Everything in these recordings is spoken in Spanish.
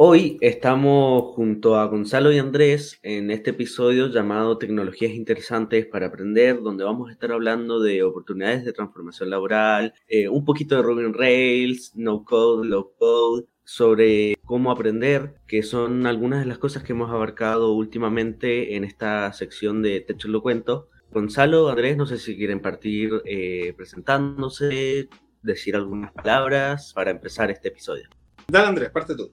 Hoy estamos junto a Gonzalo y Andrés en este episodio llamado Tecnologías Interesantes para Aprender, donde vamos a estar hablando de oportunidades de transformación laboral, eh, un poquito de Ruby Rails, No Code, Low Code, sobre cómo aprender, que son algunas de las cosas que hemos abarcado últimamente en esta sección de Techo lo cuento. Gonzalo, Andrés, no sé si quieren partir eh, presentándose, decir algunas palabras para empezar este episodio. Dale, Andrés, parte tú.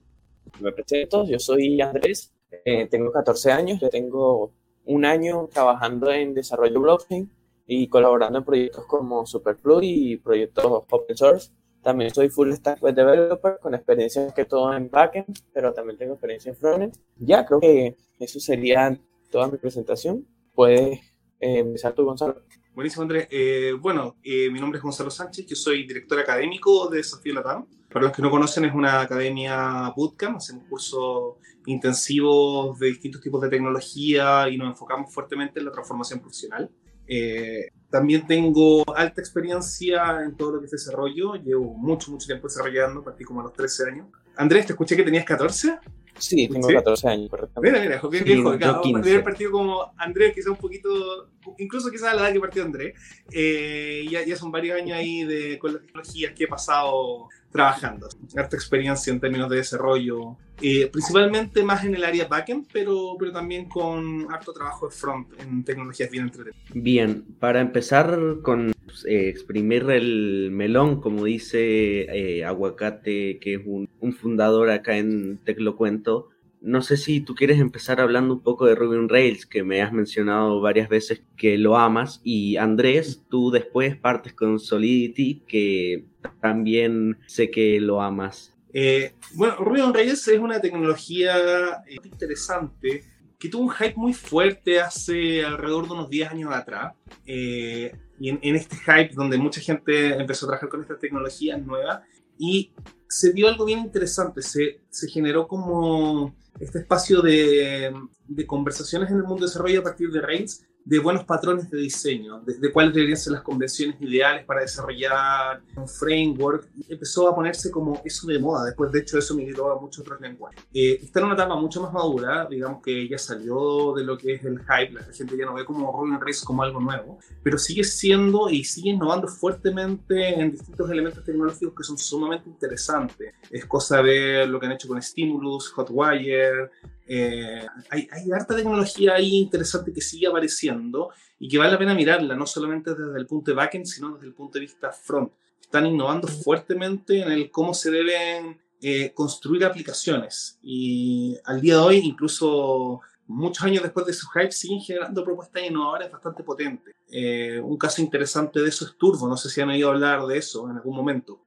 Me presento, yo soy Andrés, eh, tengo 14 años, yo tengo un año trabajando en desarrollo blockchain y colaborando en proyectos como Superfluid y proyectos open source. También soy full stack web developer con experiencia que todo en backend, pero también tengo experiencia en frontend. Ya creo que eso sería toda mi presentación. Puedes eh, empezar tú, Gonzalo. Buenísimo, Andrés. Eh, bueno, eh, mi nombre es Gonzalo Sánchez, yo soy director académico de Desafío Latam. Para los que no conocen, es una academia bootcamp, hacemos cursos intensivos de distintos tipos de tecnología y nos enfocamos fuertemente en la transformación profesional. Eh, también tengo alta experiencia en todo lo que es desarrollo, llevo mucho, mucho tiempo desarrollando, partí como a los 13 años. Andrés, te escuché que tenías 14. Sí, tengo 14 años, correctamente. Mira, mira, bien viejo. Claro, partido como Andrés, quizá un poquito, incluso quizás a la edad que partió Andrés. Eh, ya, ya son varios años ahí de, con las tecnologías que he pasado trabajando. Harta experiencia en términos de desarrollo, eh, principalmente más en el área backend, pero, pero también con harto trabajo de front en tecnologías bien entretenidas. Bien, para empezar con eh, exprimir el melón, como dice eh, Aguacate, que es un, fundador acá en Teclocuento. No sé si tú quieres empezar hablando un poco de Ruby on Rails, que me has mencionado varias veces que lo amas. Y Andrés, tú después partes con Solidity, que también sé que lo amas. Eh, bueno, Ruby on Rails es una tecnología interesante que tuvo un hype muy fuerte hace alrededor de unos 10 años atrás. Eh, y en, este hype donde mucha gente empezó a trabajar con estas tecnologías nuevas y se vio algo bien interesante, se, se generó como este espacio de, de, conversaciones en el mundo de desarrollo a partir de Rails de buenos patrones de diseño, de, cuáles deberían ser las convenciones ideales para desarrollar un framework. Empezó a ponerse como eso de moda. Después, de hecho, eso migró a muchos otros lenguajes. Eh, está en una etapa mucho más madura, digamos que ya salió de lo que es el hype, la gente ya no ve como Rolling Race como algo nuevo, pero sigue siendo y sigue innovando fuertemente en distintos elementos tecnológicos que son sumamente interesantes. Es cosa de lo que han hecho con Stimulus, Hotwire, eh, hay, hay, harta tecnología ahí interesante que sigue apareciendo y que vale la pena mirarla, no solamente desde el punto de backend, sino desde el punto de vista front. Están innovando fuertemente en el cómo se deben eh, construir aplicaciones y al día de hoy, incluso muchos años después de su hype, siguen generando propuestas innovadoras bastante potentes. Eh, un caso interesante de eso es Turbo, no sé si han oído hablar de eso en algún momento.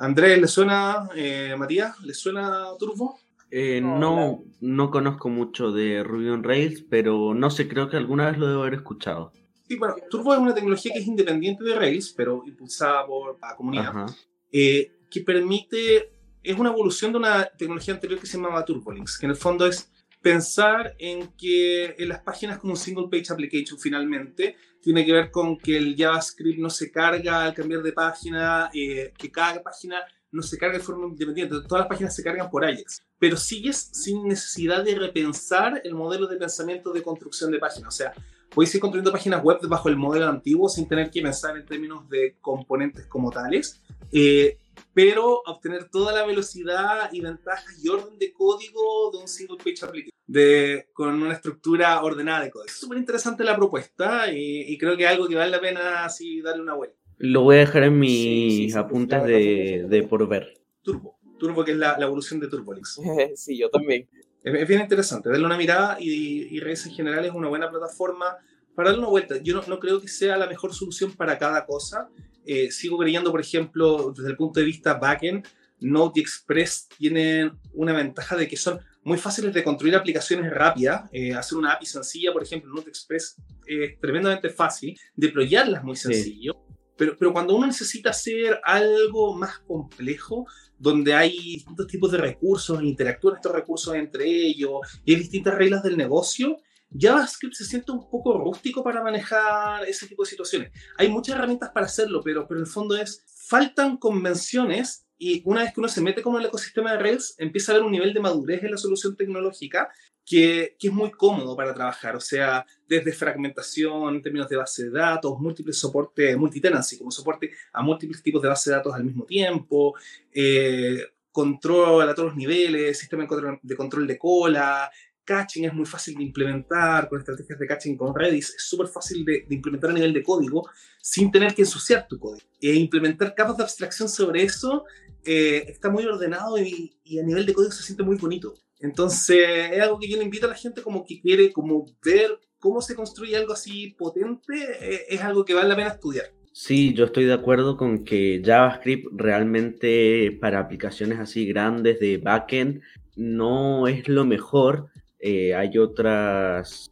Andrés, ¿le suena, Matías, ¿le suena Turbo? Eh, no, no, conozco mucho de Ruby on Rails, pero no sé, creo que alguna vez lo debo haber escuchado. Sí, bueno, Turbo es una tecnología que es independiente de Rails, pero impulsada por la comunidad, eh, que permite, es una evolución de una tecnología anterior que se llamaba TurboLinks, que en el fondo es pensar en que en las páginas como un single page application finalmente tiene que ver con que el JavaScript no se carga al cambiar de página, eh, que cada página no se carga de forma independiente, todas las páginas se cargan por Ajax, pero sigues sin necesidad de repensar el modelo de pensamiento de construcción de páginas. O sea, puedes ir construyendo páginas web bajo el modelo antiguo sin tener que pensar en términos de componentes como tales, eh, pero obtener toda la velocidad y ventajas y orden de código de un single page application, de, con una estructura ordenada de código. Es súper interesante la propuesta y, y, creo que es algo que vale la pena así darle una vuelta. Lo voy a dejar en mis apuntes de, de, por ver. Turbo. Turbo, que es la, la evolución de TurboLinks. sí, yo también. Es, bien interesante. Darle una mirada y, y Redes en general es una buena plataforma para darle una vuelta. Yo no, no creo que sea la mejor solución para cada cosa. Eh, sigo creyendo, por ejemplo, desde el punto de vista backend, Node y Express tienen una ventaja de que son muy fáciles de construir aplicaciones rápidas. Eh, hacer una API sencilla, por ejemplo, Node Express es tremendamente fácil. Deployarla es muy sencillo. Pero, pero cuando uno necesita hacer algo más complejo, donde hay distintos tipos de recursos, interactúan estos recursos entre ellos y hay distintas reglas del negocio, JavaScript se siente un poco rústico para manejar ese tipo de situaciones. Hay muchas herramientas para hacerlo, pero, pero en el fondo es, faltan convenciones Y una vez que uno se mete como en el ecosistema de Rails, empieza a ver un nivel de madurez en la solución tecnológica que, que, es muy cómodo para trabajar. O sea, desde fragmentación en términos de base de datos, múltiples soportes, multitenancy, como soporte a múltiples tipos de base de datos al mismo tiempo, eh, control a todos los niveles, sistema de control de cola, caching es muy fácil de implementar con estrategias de caching con Redis, es súper fácil de, implementar a nivel de código sin tener que ensuciar tu código. E implementar capas de abstracción sobre eso eh, está muy ordenado y, a nivel de código se siente muy bonito. Entonces es algo que yo le invito a la gente como que quiere como ver cómo se construye algo así potente, eh, es algo que vale la pena estudiar. Sí, yo estoy de acuerdo con que JavaScript realmente para aplicaciones así grandes de backend no es lo mejor, eh, hay otras,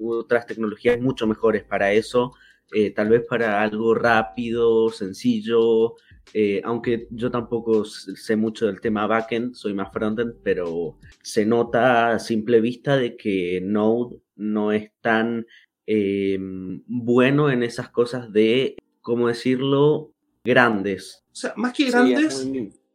otras tecnologías mucho mejores para eso, tal vez para algo rápido, sencillo, eh, aunque yo tampoco sé mucho del tema backend, soy más frontend, pero se nota a simple vista de que Node no es tan bueno en esas cosas de, ¿cómo decirlo?, grandes. O sea, más que grandes,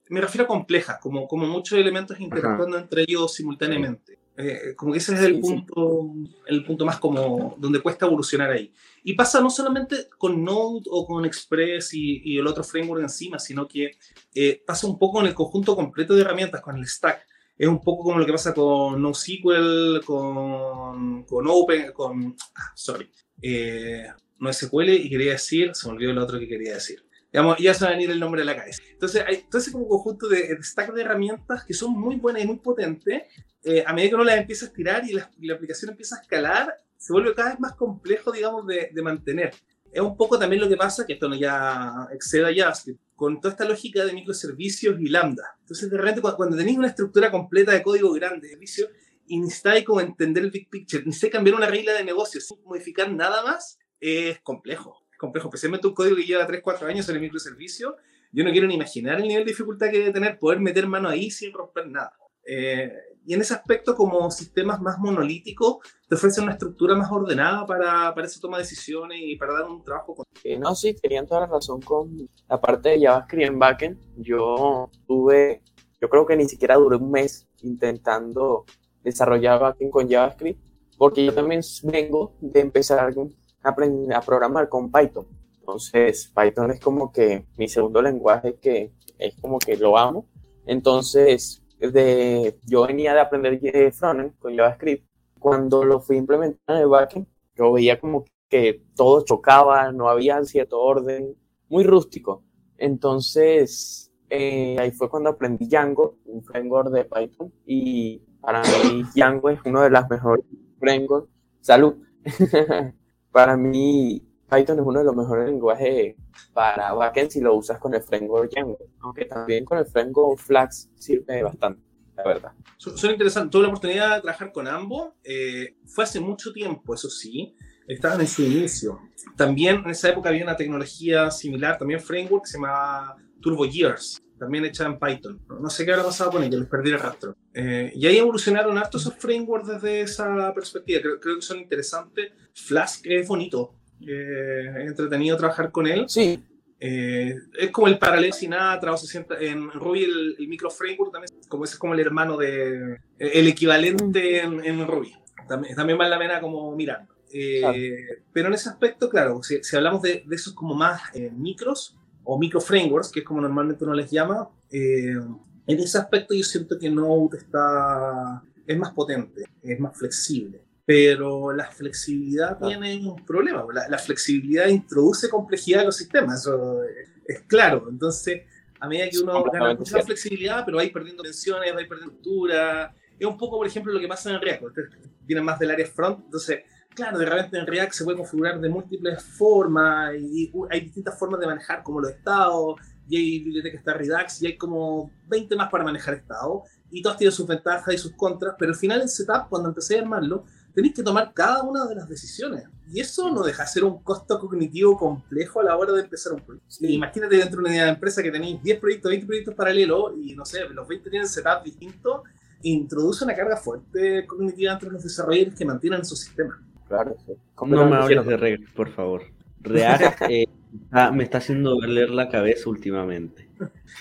me refiero a complejas, como, como muchos elementos interactuando entre ellos simultáneamente. Eh, como que ese es el punto, el punto más como donde cuesta evolucionar ahí. Y pasa no solamente con Node o con Express y, el otro framework encima, sino que eh, pasa un poco en el conjunto completo de herramientas, con el stack. Es un poco como lo que pasa con NoSQL, con, con Open, con, ah, sorry, eh, no SQL y quería decir, se me olvidó el otro que quería decir. Digamos, ya se va a venir el nombre de la cabeza. Entonces, hay todo ese como conjunto de, stack de herramientas que son muy buenas y muy potentes. Eh, a medida que uno las empieza a estirar y la, aplicación empieza a escalar, se vuelve cada vez más complejo, digamos, de, de, mantener. Es un poco también lo que pasa, que esto no ya exceda ya, con toda esta lógica de microservicios y lambda. Entonces, de repente, cuando, tenéis una estructura completa de código grande, de servicio, y necesitáis como entender el big picture, necesitáis cambiar una regla de negocio sin modificar nada más, es complejo complejo, especialmente un código que lleva 3, 4 años en el microservicio. Yo no quiero ni imaginar el nivel de dificultad que debe tener poder meter mano ahí sin romper nada. Eh, y en ese aspecto, como sistemas más monolíticos, te ofrecen una estructura más ordenada para, para esa toma de decisiones y para dar un trabajo. Con... Eh, no, sí, tenían toda la razón con la parte de JavaScript en backend. Yo tuve, yo creo que ni siquiera duré un mes intentando desarrollar backend con JavaScript, porque yo también vengo de empezar aprendí a programar con Python. Entonces, Python es como que mi segundo lenguaje que es como que lo amo. Entonces, de, yo venía de aprender frontend con JavaScript. Cuando lo fui a implementar en el backend, yo veía como que todo chocaba, no había cierto orden, muy rústico. Entonces, eh, ahí fue cuando aprendí Django, un framework de Python, y para mí Django es uno de los mejores frameworks. Salud. para mí Python es uno de los mejores lenguajes para backend si lo usas con el framework Django, aunque también con el framework Flax sirve bastante, la verdad. Son, interesantes. Tuve la oportunidad de trabajar con ambos. Eh, fue hace mucho tiempo, eso sí. Estaban en su inicio. También en esa época había una tecnología similar, también framework, que se llamaba Turbo Gears también hecha en Python. No sé qué habrá pasado con ella, les perdí el rastro. Eh, y ahí evolucionaron hartos esos frameworks desde esa perspectiva. Creo, creo, que son interesantes. Flask es bonito, eh, es entretenido trabajar con él. Sí. Eh, es como el paralelo sin nada, trabajo en Ruby el, micro framework también, como ese es como el hermano de, el equivalente en, Ruby. También, también vale la pena como mirar. Pero en ese aspecto, claro, si, hablamos de, de, esos como más micros, o micro frameworks, que es como normalmente uno les llama, eh, en ese aspecto yo siento que Node está, es más potente, es más flexible. Pero la flexibilidad tiene un problema. La, flexibilidad introduce complejidad en los sistemas, eso es, claro. Entonces, a medida que uno gana mucha flexibilidad, pero va perdiendo tensiones, va perdiendo estructura. Es un poco, por ejemplo, lo que pasa en React. Ustedes vienen más del área front, entonces claro, de repente en React se puede configurar de múltiples formas y hay distintas formas de manejar como los estados y hay biblioteca está Redux y hay como 20 más para manejar estados y todas tienen sus ventajas y sus contras, pero al final en setup, cuando empecé a armarlo, tenéis que tomar cada una de las decisiones. Y eso no deja de ser un costo cognitivo complejo a la hora de empezar un proyecto. Imagínate dentro de una empresa que tenéis 10 proyectos, 20 proyectos paralelos y no sé, los 20 tienen setup distintos, introduce una carga fuerte cognitiva entre los desarrolladores que mantienen su sistema claro. No me hables de React, por favor. React, eh, me está haciendo doler la cabeza últimamente.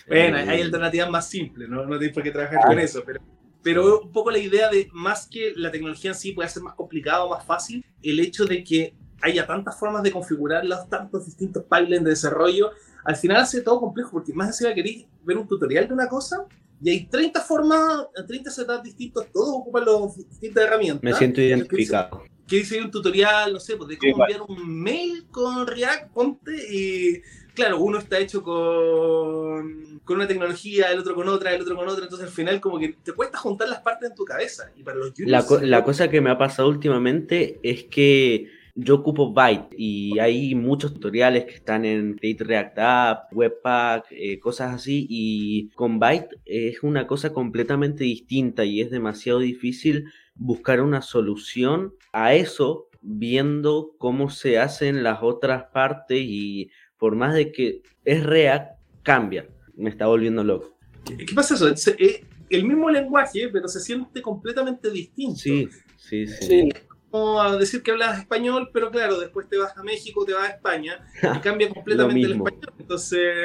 bueno, hay eh, alternativas más simples, no, no tienes por qué trabajar con eso, pero, pero un poco la idea de, más que la tecnología en sí puede ser más complicado, más fácil, el hecho de que haya tantas formas de configurar los tantos distintos pipelines de desarrollo, al final hace todo complejo, porque más encima queréis ver un tutorial de una cosa y hay 30 formas, 30 setups distintos, todos ocupan las distintas herramientas. Me siento identificado. Que dice un tutorial, no sé, pues de cómo enviar un mail con React, ponte, y claro, uno está hecho con, con una tecnología, el otro con otra, el otro con otra, entonces al final como que te cuesta juntar las partes en tu cabeza. Y para los la, la cosa que me ha pasado últimamente es que yo ocupo Byte y hay muchos tutoriales que están en Create React App, Webpack, eh, cosas así. Y con Byte es una cosa completamente distinta y es demasiado difícil buscar una solución a eso viendo cómo se hacen las otras partes y por más de que es React, cambia. Me está volviendo loco. ¿Qué, pasa eso? Es, eh, el mismo lenguaje, pero se siente completamente distinto. Sí, sí, sí a decir que hablas español, pero claro, después te vas a México, te vas a España y cambia completamente el español. Entonces,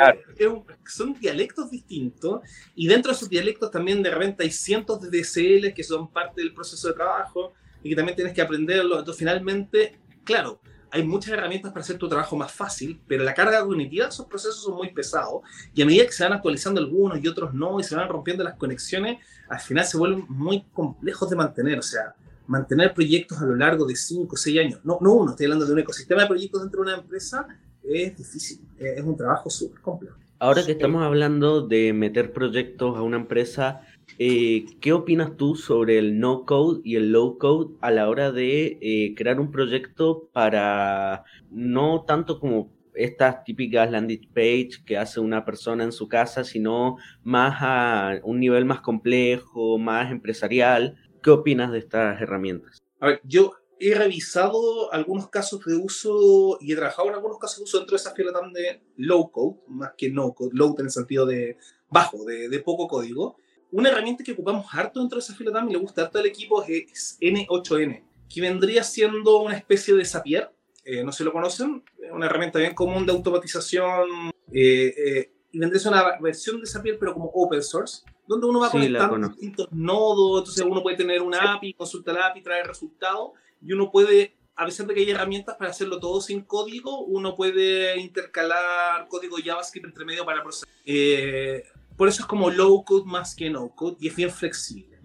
son dialectos distintos y dentro de esos dialectos también de repente hay cientos de DSL que son parte del proceso de trabajo y que también tienes que aprenderlo. Entonces, finalmente, claro, hay muchas herramientas para hacer tu trabajo más fácil, pero la carga cognitiva de esos procesos son muy pesados y a medida que se van actualizando algunos y otros no y se van rompiendo las conexiones, al final se vuelven muy complejos de mantener. O sea, mantener proyectos a lo largo de 5 o 6 años, no, no uno, estoy hablando de un ecosistema de proyectos dentro de una empresa, es difícil, es un trabajo súper complejo. Ahora que estamos hablando de meter proyectos a una empresa, eh, ¿qué opinas tú sobre el no code y el low code a la hora de eh, crear un proyecto para no tanto como estas típicas landing page que hace una persona en su casa, sino más a un nivel más complejo, más empresarial? ¿Qué opinas de estas herramientas? A ver, yo he revisado algunos casos de uso y he trabajado en algunos casos de uso dentro de esa fila de low code, más que no code, low en el sentido de bajo, de, poco código. Una herramienta que ocupamos harto dentro de esa fila y le gusta harto al equipo es N8N, que vendría siendo una especie de Zapier, eh, no si lo conocen, una herramienta bien común de automatización eh, eh, y vendría siendo una versión de Zapier pero como open source donde uno va conectando distintos nodos, entonces uno puede tener una API, consulta la API, trae resultados, y uno puede, a pesar de que hay herramientas para hacerlo todo sin código, uno puede intercalar código JavaScript entre medio para procesar. Eh, por eso es como low code más que no code, y es bien flexible.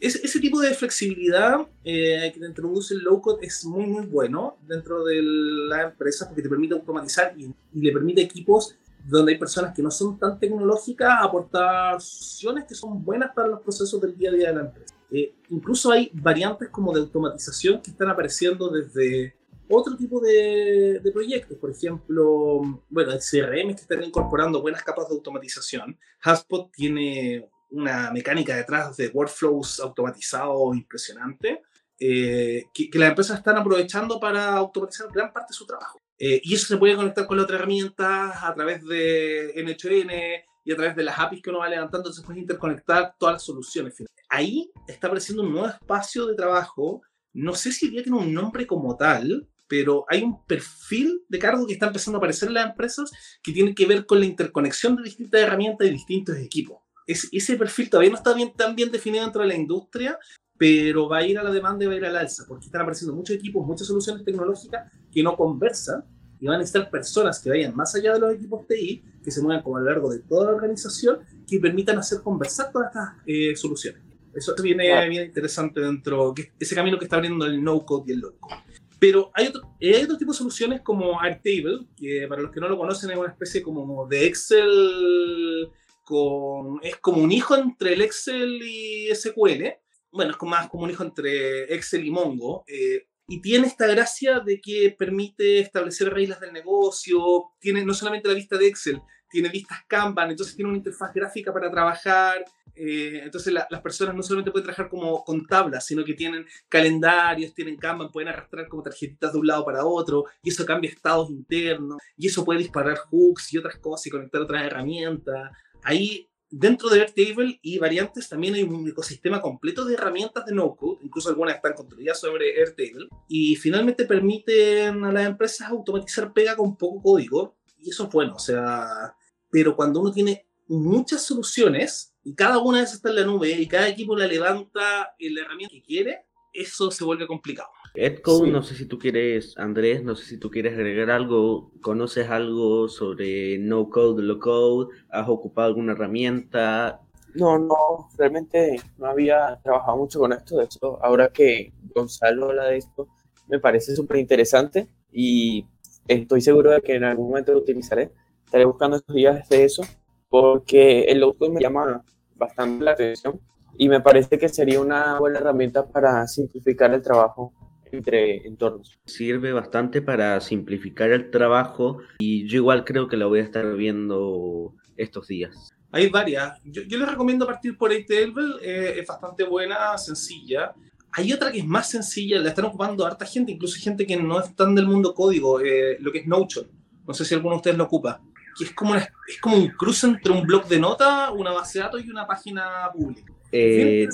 ese tipo de flexibilidad eh, que te introduce el low code es muy, muy bueno dentro de la empresa porque te permite automatizar y, y le permite equipos donde hay personas que no son tan tecnológicas aportar soluciones que son buenas para los procesos del día a día de la empresa. Eh, incluso hay variantes como de automatización que están apareciendo desde otro tipo de, de, proyectos. Por ejemplo, bueno, hay CRM que están incorporando buenas capas de automatización. HubSpot tiene una mecánica detrás de workflows automatizados impresionante. Eh, que, que, las empresas están aprovechando para automatizar gran parte de su trabajo. Eh, y eso se puede conectar con la otra herramienta a través de N8N y a través de las APIs que uno va levantando, se puede interconectar todas las soluciones. Ahí está apareciendo un nuevo espacio de trabajo. No sé si que tiene un nombre como tal, pero hay un perfil de cargo que está empezando a aparecer en las empresas que tiene que ver con la interconexión de distintas herramientas y distintos equipos. Es, ese perfil todavía no está bien, tan bien definido dentro de la industria, pero va a ir a la demanda y va a ir al alza, porque están apareciendo muchos equipos, muchas soluciones tecnológicas que no conversan y van a necesitar personas que vayan más allá de los equipos TI, que se muevan como a lo largo de toda la organización, que permitan hacer conversar todas estas eh, soluciones. Eso viene bien interesante dentro, de ese camino que está abriendo el no-code y el low-code. Pero hay otro, hay otro tipo de soluciones como Airtable, que para los que no lo conocen es una especie como de Excel, con, es como un hijo entre el Excel y SQL, bueno, es más como un hijo entre Excel y Mongo, eh, y tiene esta gracia de que permite establecer reglas del negocio, tiene no solamente la vista de Excel, tiene vistas Kanban, entonces tiene una interfaz gráfica para trabajar, eh, entonces las personas no solamente pueden trabajar como con tablas, sino que tienen calendarios, tienen Kanban, pueden arrastrar como tarjetitas de un lado para otro, y eso cambia estados internos, y eso puede disparar hooks y otras cosas y conectar otras herramientas. Ahí dentro de Airtable y variantes también hay un ecosistema completo de herramientas de no-code, incluso algunas están construidas sobre Airtable, y finalmente permiten a las empresas automatizar pega con poco código, y eso es bueno, o sea, pero cuando uno tiene muchas soluciones y cada una de esas está en la nube y cada equipo la levanta en la herramienta que quiere, eso se vuelve complicado. Edcode, no sé si tú quieres, Andrés, no sé si tú quieres agregar algo, conoces algo sobre no code, low code, has ocupado alguna herramienta. No, no, realmente no había trabajado mucho con esto, de hecho, ahora que Gonzalo habla de esto, me parece súper interesante y estoy seguro de que en algún momento lo utilizaré. Estaré buscando estos días de eso porque el low code me llama bastante la atención y me parece que sería una buena herramienta para simplificar el trabajo entre entornos. Sirve bastante para simplificar el trabajo y yo igual creo que la voy a estar viendo estos días. Hay varias. Yo, les recomiendo partir por Airtable, eh, es bastante buena, sencilla. Hay otra que es más sencilla, la están ocupando harta gente, incluso gente que no es tan del mundo código, eh, lo que es Notion. No sé si alguno de ustedes lo ocupa. Que es como, es como un cruce entre un blog de nota, una base de datos y una página pública. Eh,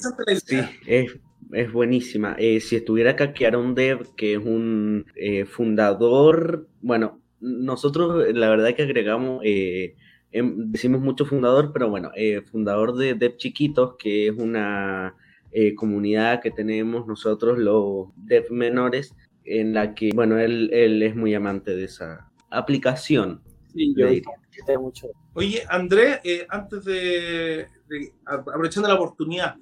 sí, es es buenísima. Eh, si estuviera acá un Dev, que es un eh, fundador, bueno, nosotros la verdad que agregamos, eh, em, decimos mucho fundador, pero bueno, fundador de Dev Chiquitos, que es una comunidad que tenemos nosotros los Dev menores, en la que, bueno, él, él es muy amante de esa aplicación. Sí, yo mucho. Oye, Andrés, antes de, de, aprovechando la oportunidad,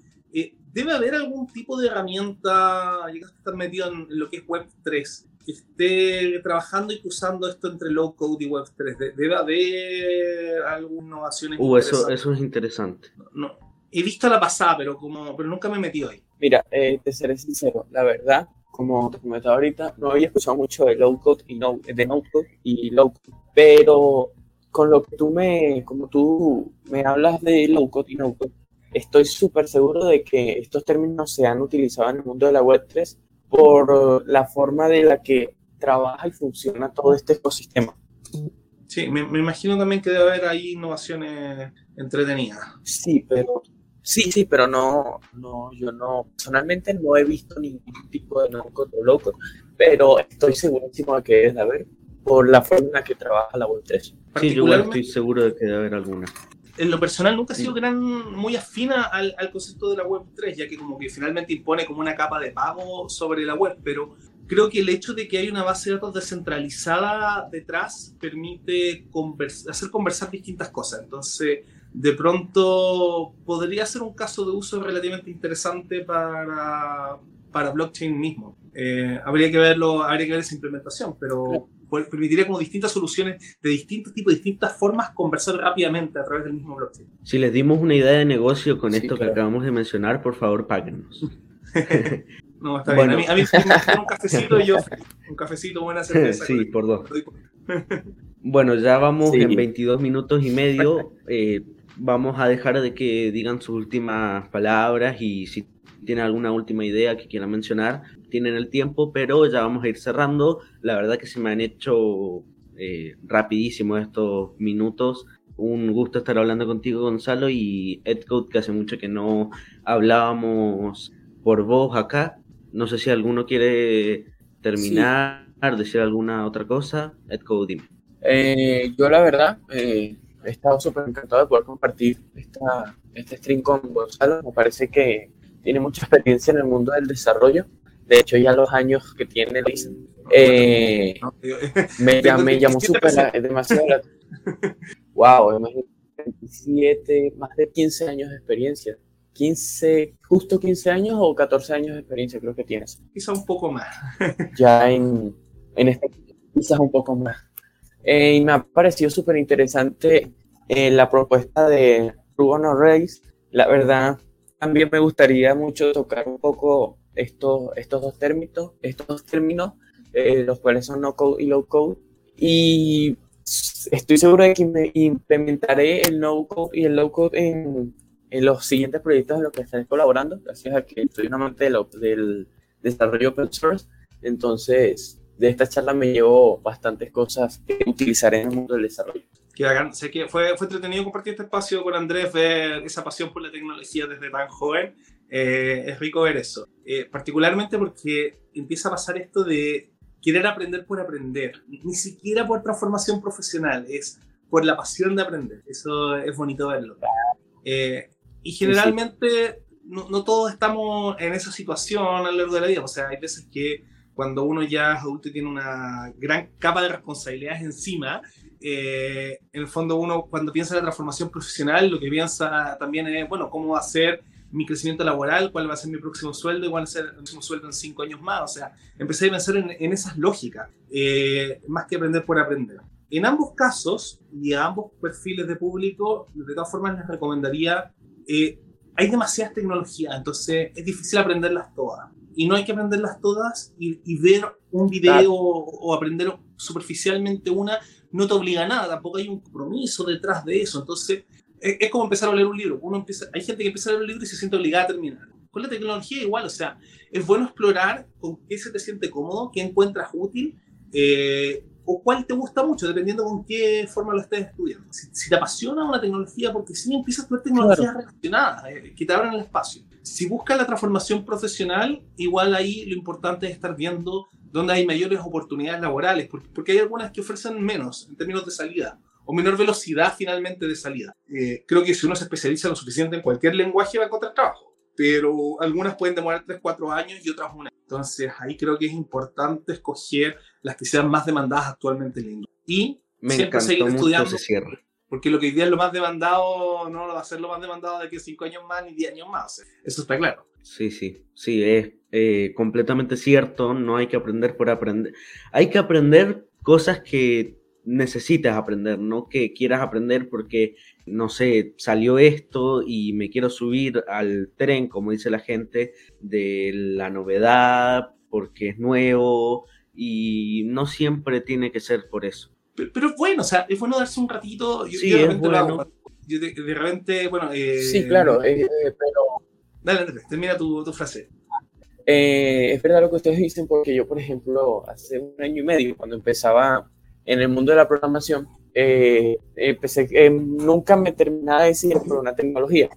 debe haber algún tipo de herramienta, ya que estar metido en lo que es Web3, que esté trabajando y usando esto entre low code y Web3. Debe haber algunas innovaciones. Uh, eso, eso es interesante. No, he visto la pasada, pero, como, pero nunca me he metido ahí. Mira, eh, te seré sincero, la verdad, como te comentaba ahorita, no había escuchado mucho de low code y no, de no code y low code, pero con lo que tú me, como tú me hablas de low code y no code, estoy súper seguro de que estos términos se han utilizado en el mundo de la Web3 por la forma de la que trabaja y funciona todo este ecosistema. Sí, me, imagino también que debe haber ahí innovaciones entretenidas. Sí, pero sí, sí, pero no, no, yo no, personalmente no he visto ningún tipo de no-code o low pero estoy segurísimo de que debe de haber por la forma en la que trabaja la Web3. Sí, yo estoy seguro de que debe haber alguna en lo personal nunca ha sido gran, muy afina al, al, concepto de la web 3, ya que como que finalmente impone como una capa de pago sobre la web, pero creo que el hecho de que hay una base de datos descentralizada detrás permite hacer conversar distintas cosas. Entonces, de pronto podría ser un caso de uso relativamente interesante para, para blockchain mismo. Eh, habría que verlo, habría que ver esa implementación, pero permitiría como distintas soluciones de distintos tipos, distintas formas, conversar rápidamente a través del mismo blockchain. Si les dimos una idea de negocio con esto que acabamos de mencionar, por favor, páguenos. no, está bien. A mí, a mí un cafecito y yo un cafecito, buena cerveza. sí, por dos. bueno, ya vamos en 22 minutos y medio. Eh, vamos a dejar de que digan sus últimas palabras y si tienen alguna última idea que quieran mencionar, tienen el tiempo, pero ya vamos a ir cerrando. La verdad que se me han hecho eh, rapidísimo estos minutos. Un gusto estar hablando contigo, Gonzalo, y Edcode, que hace mucho que no hablábamos por voz acá. No sé si alguno quiere terminar, decir alguna otra cosa. Edcode, dime. Eh, yo la verdad eh, he estado súper encantado de poder compartir esta, este stream con Gonzalo. Me parece que tiene mucha experiencia en el mundo del desarrollo. De hecho, ya los años que tiene, dicen, eh, me, me, llamó súper, es demasiado. wow, 27, más de 15 años de experiencia. 15, justo 15 años o 14 años de experiencia creo que tienes. Quizá un poco más. ya en, en este, quizás un poco más. Eh, y me ha parecido súper interesante eh, la propuesta de Ruben Reyes. La verdad, también me gustaría mucho tocar un poco estos, estos dos términos, estos términos eh, los cuales son no code y low code. Y estoy seguro de que me implementaré el no code y el low code en, en los siguientes proyectos en los que estaré colaborando, gracias a que soy un amante de del desarrollo open source. Entonces, de esta charla me llevo bastantes cosas que utilizaré en el mundo del desarrollo. Qué bacán. Sé que fue, fue entretenido compartir este espacio con Andrés, ver esa pasión por la tecnología desde tan joven. Eh, es rico ver eso. Eh, particularmente porque empieza a pasar esto de querer aprender por aprender. Ni siquiera por transformación profesional, es por la pasión de aprender. Eso es bonito verlo. Eh, y generalmente no, no, todos estamos en esa situación a lo largo de la vida. O sea, hay veces que cuando uno ya es adulto y tiene una gran capa de responsabilidades encima, eh, en el fondo uno cuando piensa en la transformación profesional, lo que piensa también es, bueno, ¿cómo va a ser mi crecimiento laboral? ¿Cuál va a ser mi próximo sueldo? ¿Y cuál va a ser el próximo sueldo en cinco años más? O sea, empecé a pensar en, en esas lógicas, eh, más que aprender por aprender. En ambos casos y a ambos perfiles de público, de todas formas les recomendaría, eh, hay demasiadas tecnologías, entonces es difícil aprenderlas todas. Y no hay que aprenderlas todas y, y ver un video claro. o, o aprender superficialmente una no te obliga a nada, tampoco hay un compromiso detrás de eso. Entonces, es, es, como empezar a leer un libro. Uno empieza, hay gente que empieza a leer un libro y se siente obligada a terminar. Con la tecnología igual, o sea, es bueno explorar con qué se te siente cómodo, qué encuentras útil eh, o cuál te gusta mucho, dependiendo con qué forma lo estés estudiando. Si, si te apasiona una tecnología, porque si empiezas a estudiar tecnologías claro. relacionadas, eh, que te abran el espacio. Si buscas la transformación profesional, igual ahí lo importante es estar viendo dónde hay mayores oportunidades laborales, porque, hay algunas que ofrecen menos en términos de salida o menor velocidad finalmente de salida. Eh, creo que si uno se especializa lo suficiente en cualquier lenguaje va a encontrar trabajo, pero algunas pueden demorar 3, 4 años y otras una. Entonces ahí creo que es importante escoger las que sean más demandadas actualmente en la industria. Y Me siempre seguir estudiando. Se cierra. Porque lo que hoy día es lo más demandado no va a ser lo más demandado de aquí 5 años más ni 10 años más. Eso está claro. Sí, sí, sí, es eh, completamente cierto. No hay que aprender por aprender. Hay que aprender cosas que necesitas aprender, no que quieras aprender porque, no sé, salió esto y me quiero subir al tren, como dice la gente, de la novedad, porque es nuevo y no siempre tiene que ser por eso. Pero, pero es bueno, o sea, es bueno darse un ratito. Yo, sí, yo de repente bueno. Hago, yo de, de, repente, bueno. Eh, sí, claro, eh, pero. Dale, Andrés, termina tu, tu frase. Eh, es verdad lo que ustedes dicen, porque yo, por ejemplo, hace un año y medio, cuando empezaba en el mundo de la programación, eh, empecé, eh, nunca me terminaba de decir por una tecnología.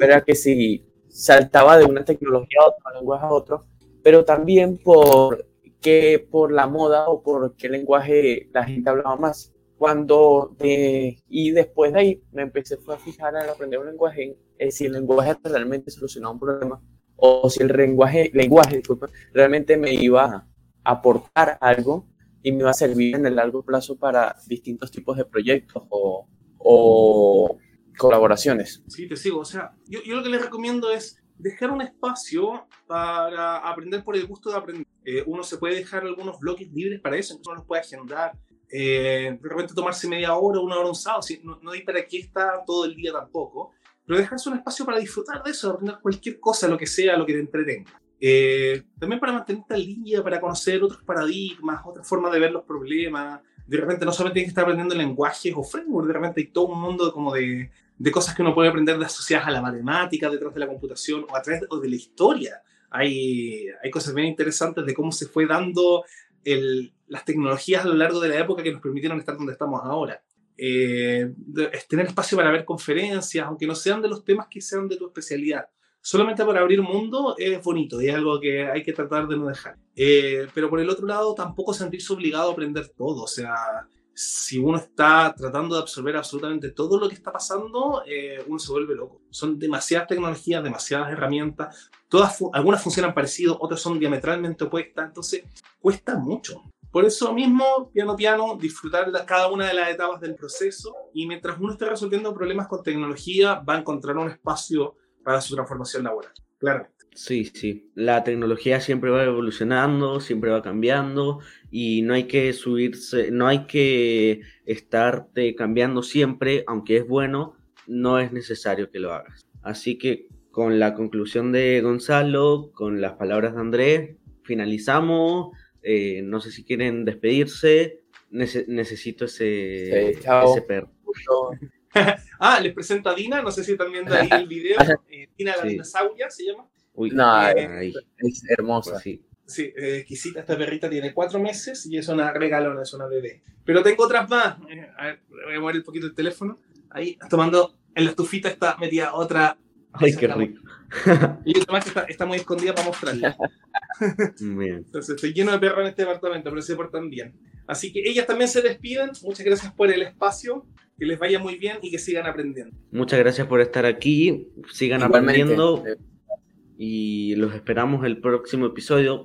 Era que si saltaba de una tecnología a otra, lenguaje a otro, pero también por que por la moda o por qué lenguaje la gente hablaba más. Cuando, eh, y después de ahí me empecé a fijar en aprender un lenguaje, eh, si el lenguaje realmente solucionaba un problema, o si el lenguaje, lenguaje disculpa, realmente me iba a aportar algo y me iba a servir en el largo plazo para distintos tipos de proyectos o, o colaboraciones. Sí, te sigo. O sea, yo, yo, lo que les recomiendo es dejar un espacio para aprender por el gusto de aprender. Eh, uno se puede dejar algunos bloques libres para eso, entonces uno los puede agendar. Eh, de repente tomarse media hora, una hora un sábado, no, no hay para qué estar todo el día tampoco, pero dejarse un espacio para disfrutar de eso, de aprender cualquier cosa, lo que sea, lo que te entretenga. Eh, también para mantenerte en línea, para conocer otros paradigmas, otras formas de ver los problemas. De repente no solamente tienes que estar aprendiendo lenguajes o frameworks, de repente hay todo un mundo como de, de cosas que uno puede aprender de asociadas a la matemática, detrás de la computación o a través de, o de la historia. Hay, hay cosas bien interesantes de cómo se fue dando el, las tecnologías a lo largo de la época que nos permitieron estar donde estamos ahora. Eh, es tener espacio para ver conferencias, aunque no sean de los temas que sean de tu especialidad solamente para abrir mundo es bonito y es algo que hay que tratar de no dejar. Eh, pero por el otro lado, tampoco sentirse obligado a aprender todo. O sea, si uno está tratando de absorber absolutamente todo lo que está pasando, eh, uno se vuelve loco. Son demasiadas tecnologías, demasiadas herramientas. Todas, algunas funcionan parecido, otras son diametralmente opuestas. Entonces, cuesta mucho. Por eso mismo, piano piano, disfrutar cada una de las etapas del proceso y mientras uno esté resolviendo problemas con tecnología, va a encontrar un espacio para su transformación laboral, claramente. Sí, sí. La tecnología siempre va evolucionando, siempre va cambiando y no hay que subirse, no hay que estarte cambiando siempre, aunque es bueno, no es necesario que lo hagas. Así que con la conclusión de Gonzalo, con las palabras de Andrés, finalizamos. Eh, no sé si quieren despedirse. Nece necesito ese, sí, chao. ese perro. ah, les presento a Dina, no sé si están viendo ahí el video. Eh, Dina la sí. dinosauria se llama. Uy, no, eh, es hermosa. Pues sí. Sí, es exquisita. Esta perrita tiene cuatro meses y es una regalona, es una bebé. Pero tengo otras más. Eh, a ver, voy a mover un poquito el teléfono. Ahí, tomando, en la estufita está metida otra. Ay, qué rico. Y además está, está muy escondida para mostrarla. Bien. Entonces, estoy lleno de perros en este departamento, pero se portan bien. Así que ellas también se despiden. Muchas gracias por el espacio. Que les vaya muy bien y que sigan aprendiendo. Muchas gracias por estar aquí. Sigan Igualmente. aprendiendo y los esperamos el próximo episodio.